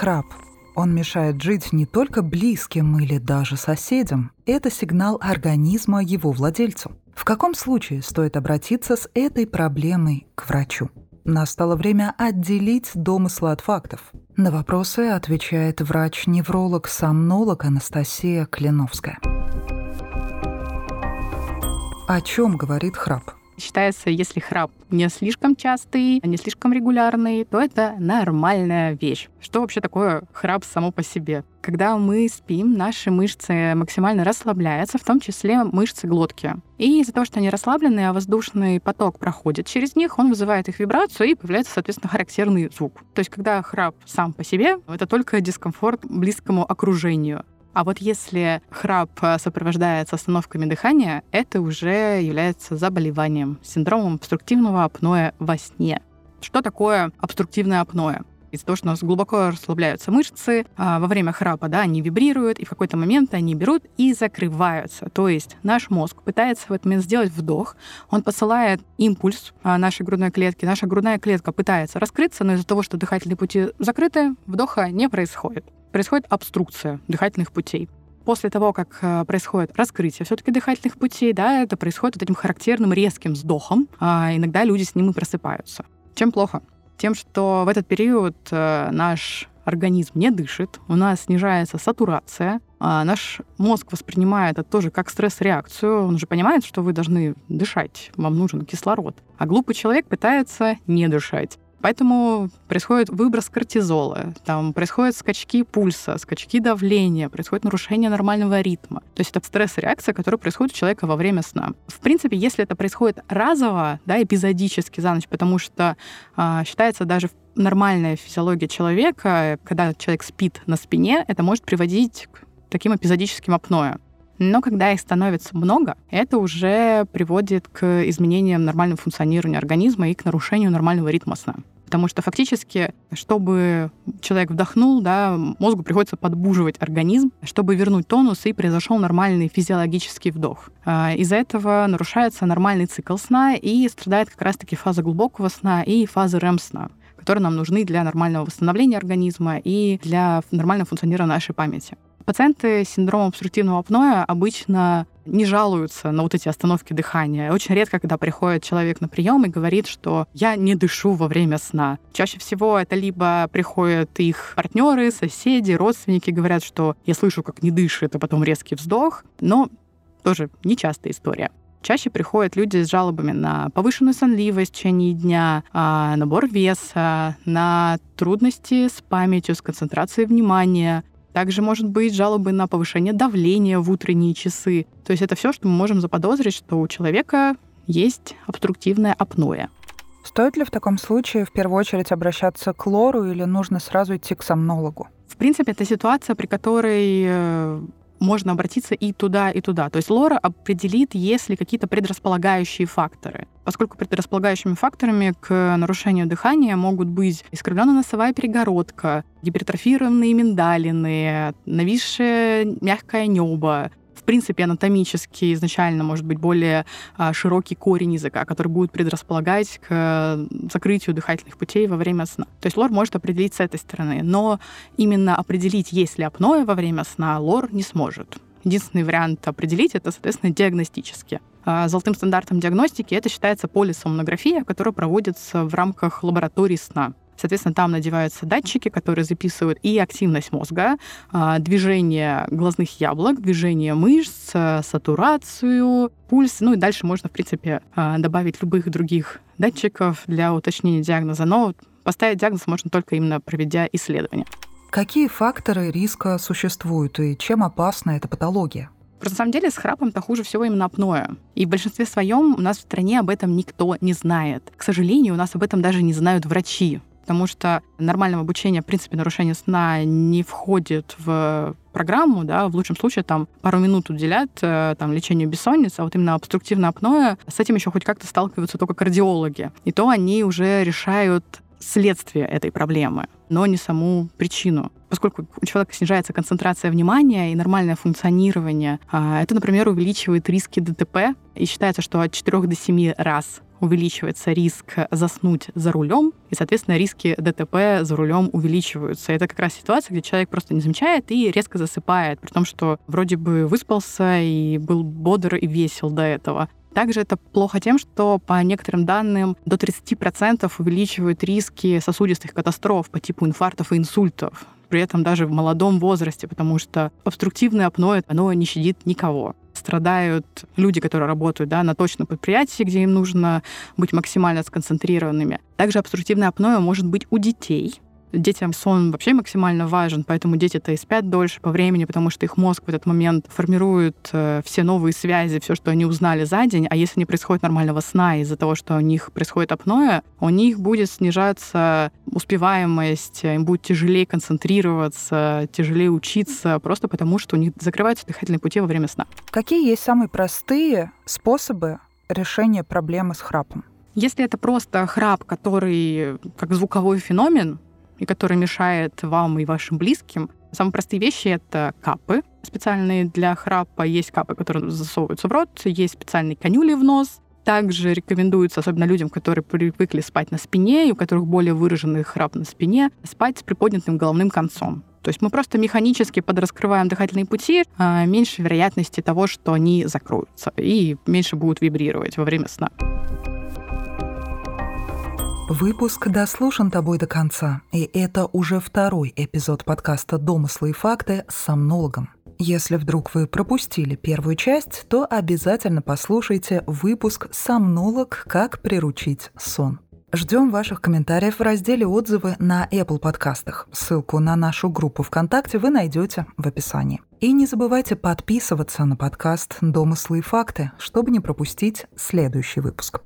Храп. Он мешает жить не только близким или даже соседям. Это сигнал организма его владельцу. В каком случае стоит обратиться с этой проблемой к врачу? Настало время отделить домыслы от фактов. На вопросы отвечает врач-невролог-сомнолог Анастасия Клиновская. О чем говорит храп? Считается, если храп не слишком частый, не слишком регулярный, то это нормальная вещь. Что вообще такое храп само по себе? Когда мы спим, наши мышцы максимально расслабляются, в том числе мышцы глотки. И из-за того, что они расслаблены, а воздушный поток проходит через них, он вызывает их вибрацию и появляется, соответственно, характерный звук. То есть, когда храп сам по себе, это только дискомфорт близкому окружению. А вот если храп э, сопровождается остановками дыхания, это уже является заболеванием, синдромом обструктивного апноэ во сне. Что такое обструктивное апноэ? Из-за того, что у нас глубоко расслабляются мышцы, а во время храпа да, они вибрируют, и в какой-то момент они берут и закрываются. То есть наш мозг пытается в этот момент сделать вдох, он посылает импульс а, нашей грудной клетке, наша грудная клетка пытается раскрыться, но из-за того, что дыхательные пути закрыты, вдоха не происходит происходит обструкция дыхательных путей. После того, как э, происходит раскрытие все-таки дыхательных путей, да, это происходит вот этим характерным резким вздохом. А иногда люди с ним и просыпаются. Чем плохо? Тем, что в этот период э, наш организм не дышит, у нас снижается сатурация, а наш мозг воспринимает это тоже как стресс-реакцию, он же понимает, что вы должны дышать, вам нужен кислород. А глупый человек пытается не дышать. Поэтому происходит выброс кортизола, там происходят скачки пульса, скачки давления, происходит нарушение нормального ритма. То есть это стресс-реакция, которая происходит у человека во время сна. В принципе, если это происходит разово, да, эпизодически за ночь, потому что а, считается даже нормальная физиология человека, когда человек спит на спине, это может приводить к таким эпизодическим апноэ. Но когда их становится много, это уже приводит к изменениям нормального функционирования организма и к нарушению нормального ритма сна. Потому что фактически, чтобы человек вдохнул, да, мозгу приходится подбуживать организм, чтобы вернуть тонус и произошел нормальный физиологический вдох. А, из-за этого нарушается нормальный цикл сна и страдает как раз-таки фаза глубокого сна и фаза REM-сна которые нам нужны для нормального восстановления организма и для нормального функционирования нашей памяти. Пациенты с синдромом обструктивного апноэ обычно не жалуются на вот эти остановки дыхания. Очень редко, когда приходит человек на прием и говорит, что я не дышу во время сна. Чаще всего это либо приходят их партнеры, соседи, родственники, говорят, что я слышу, как не дышит, а потом резкий вздох. Но тоже нечастая история. Чаще приходят люди с жалобами на повышенную сонливость в течение дня, а, набор веса, на трудности с памятью, с концентрацией внимания, также может быть жалобы на повышение давления в утренние часы. То есть это все, что мы можем заподозрить, что у человека есть обструктивное апноэ. Стоит ли в таком случае в первую очередь обращаться к лору или нужно сразу идти к сомнологу? В принципе, это ситуация, при которой э, можно обратиться и туда, и туда. То есть Лора определит, есть ли какие-то предрасполагающие факторы. Поскольку предрасполагающими факторами к нарушению дыхания могут быть искривленная носовая перегородка, гипертрофированные миндалины, нависшее мягкое небо, в принципе, анатомически изначально может быть более а, широкий корень языка, который будет предрасполагать к закрытию дыхательных путей во время сна. То есть лор может определить с этой стороны, но именно определить, есть ли апноэ во время сна, лор не сможет. Единственный вариант определить это, соответственно, диагностически. А, золотым стандартом диагностики это считается полисомнография, которая проводится в рамках лаборатории сна. Соответственно, там надеваются датчики, которые записывают и активность мозга, а, движение глазных яблок, движение мышц, сатурацию, пульс. Ну и дальше можно, в принципе, а, добавить любых других датчиков для уточнения диагноза. Но поставить диагноз можно только именно проведя исследование. Какие факторы риска существуют и чем опасна эта патология? Просто на самом деле с храпом-то хуже всего именно апноэ. И в большинстве своем у нас в стране об этом никто не знает. К сожалению, у нас об этом даже не знают врачи потому что нормального обучения, в принципе, нарушение сна не входит в программу, да, в лучшем случае там пару минут уделят э, там, лечению бессонницы, а вот именно обструктивное апноэ, с этим еще хоть как-то сталкиваются только кардиологи. И то они уже решают следствие этой проблемы, но не саму причину. Поскольку у человека снижается концентрация внимания и нормальное функционирование, а, это, например, увеличивает риски ДТП, и считается, что от 4 до 7 раз увеличивается риск заснуть за рулем, и, соответственно, риски ДТП за рулем увеличиваются. Это как раз ситуация, где человек просто не замечает и резко засыпает, при том, что вроде бы выспался и был бодр и весел до этого. Также это плохо тем, что по некоторым данным до 30% увеличивают риски сосудистых катастроф по типу инфарктов и инсультов при этом даже в молодом возрасте, потому что обструктивное апноэ, оно не щадит никого. Страдают люди, которые работают да, на точном предприятии, где им нужно быть максимально сконцентрированными. Также обструктивное апноэ может быть у детей, Детям сон вообще максимально важен, поэтому дети-то и спят дольше по времени, потому что их мозг в этот момент формирует э, все новые связи, все, что они узнали за день. А если не происходит нормального сна из-за того, что у них происходит апноэ, у них будет снижаться успеваемость, им будет тяжелее концентрироваться, тяжелее учиться, просто потому что у них закрываются дыхательные пути во время сна. Какие есть самые простые способы решения проблемы с храпом? Если это просто храп, который как звуковой феномен, и который мешает вам и вашим близким. Самые простые вещи — это капы специальные для храпа. Есть капы, которые засовываются в рот, есть специальные конюли в нос. Также рекомендуется, особенно людям, которые привыкли спать на спине, и у которых более выраженный храп на спине, спать с приподнятым головным концом. То есть мы просто механически подраскрываем дыхательные пути, а меньше вероятности того, что они закроются, и меньше будут вибрировать во время сна. Выпуск дослушан тобой до конца, и это уже второй эпизод подкаста «Домыслы и факты» с сомнологом. Если вдруг вы пропустили первую часть, то обязательно послушайте выпуск «Сомнолог. Как приручить сон». Ждем ваших комментариев в разделе «Отзывы» на Apple подкастах. Ссылку на нашу группу ВКонтакте вы найдете в описании. И не забывайте подписываться на подкаст «Домыслы и факты», чтобы не пропустить следующий выпуск.